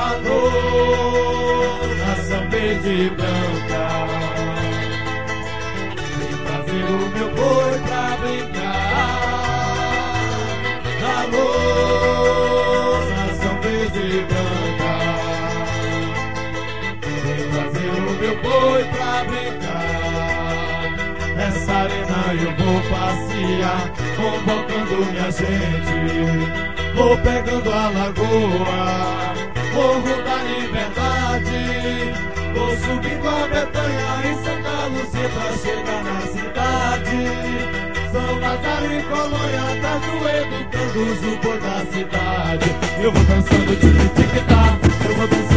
Alô, nação verde e branca. Vem trazer o meu boi pra brincar. Alô, nação verde e branca. Vem trazer o meu boi pra brincar. Nessa arena eu vou passear, convocando minha gente. Vou pegando a lagoa, morro da liberdade. Vou subindo a Betanha e Santa Lúcia pra chegar na cidade. São Lázaro e Colônia, atrás do educando o boi da cidade. Eu vou dançando de tic-tac, eu vou dançando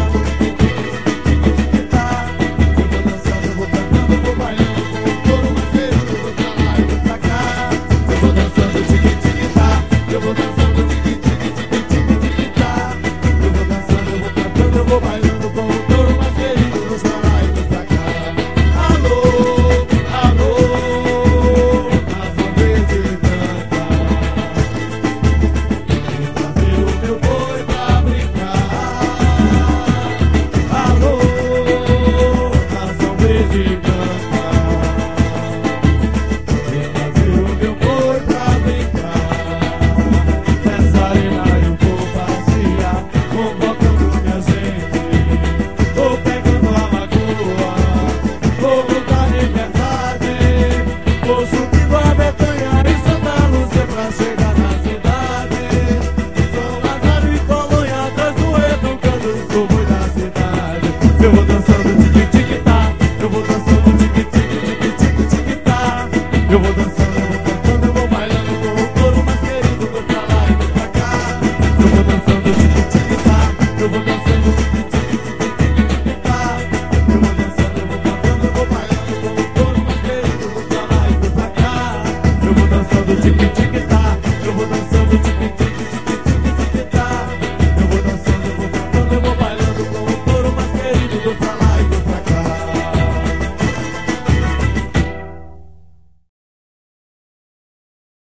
Eu vou dançando, eu vou cantando, eu vou bailando com o couro mais querido do pra lá e do pra cá. Eu vou dançando tic-tic-tá, eu vou dançando tic-tic-tic-tic-tic-tá. Eu vou dançando, eu vou cantando, eu vou bailando com o couro mais querido do pra lá e do pra cá. Eu vou dançando tic-tic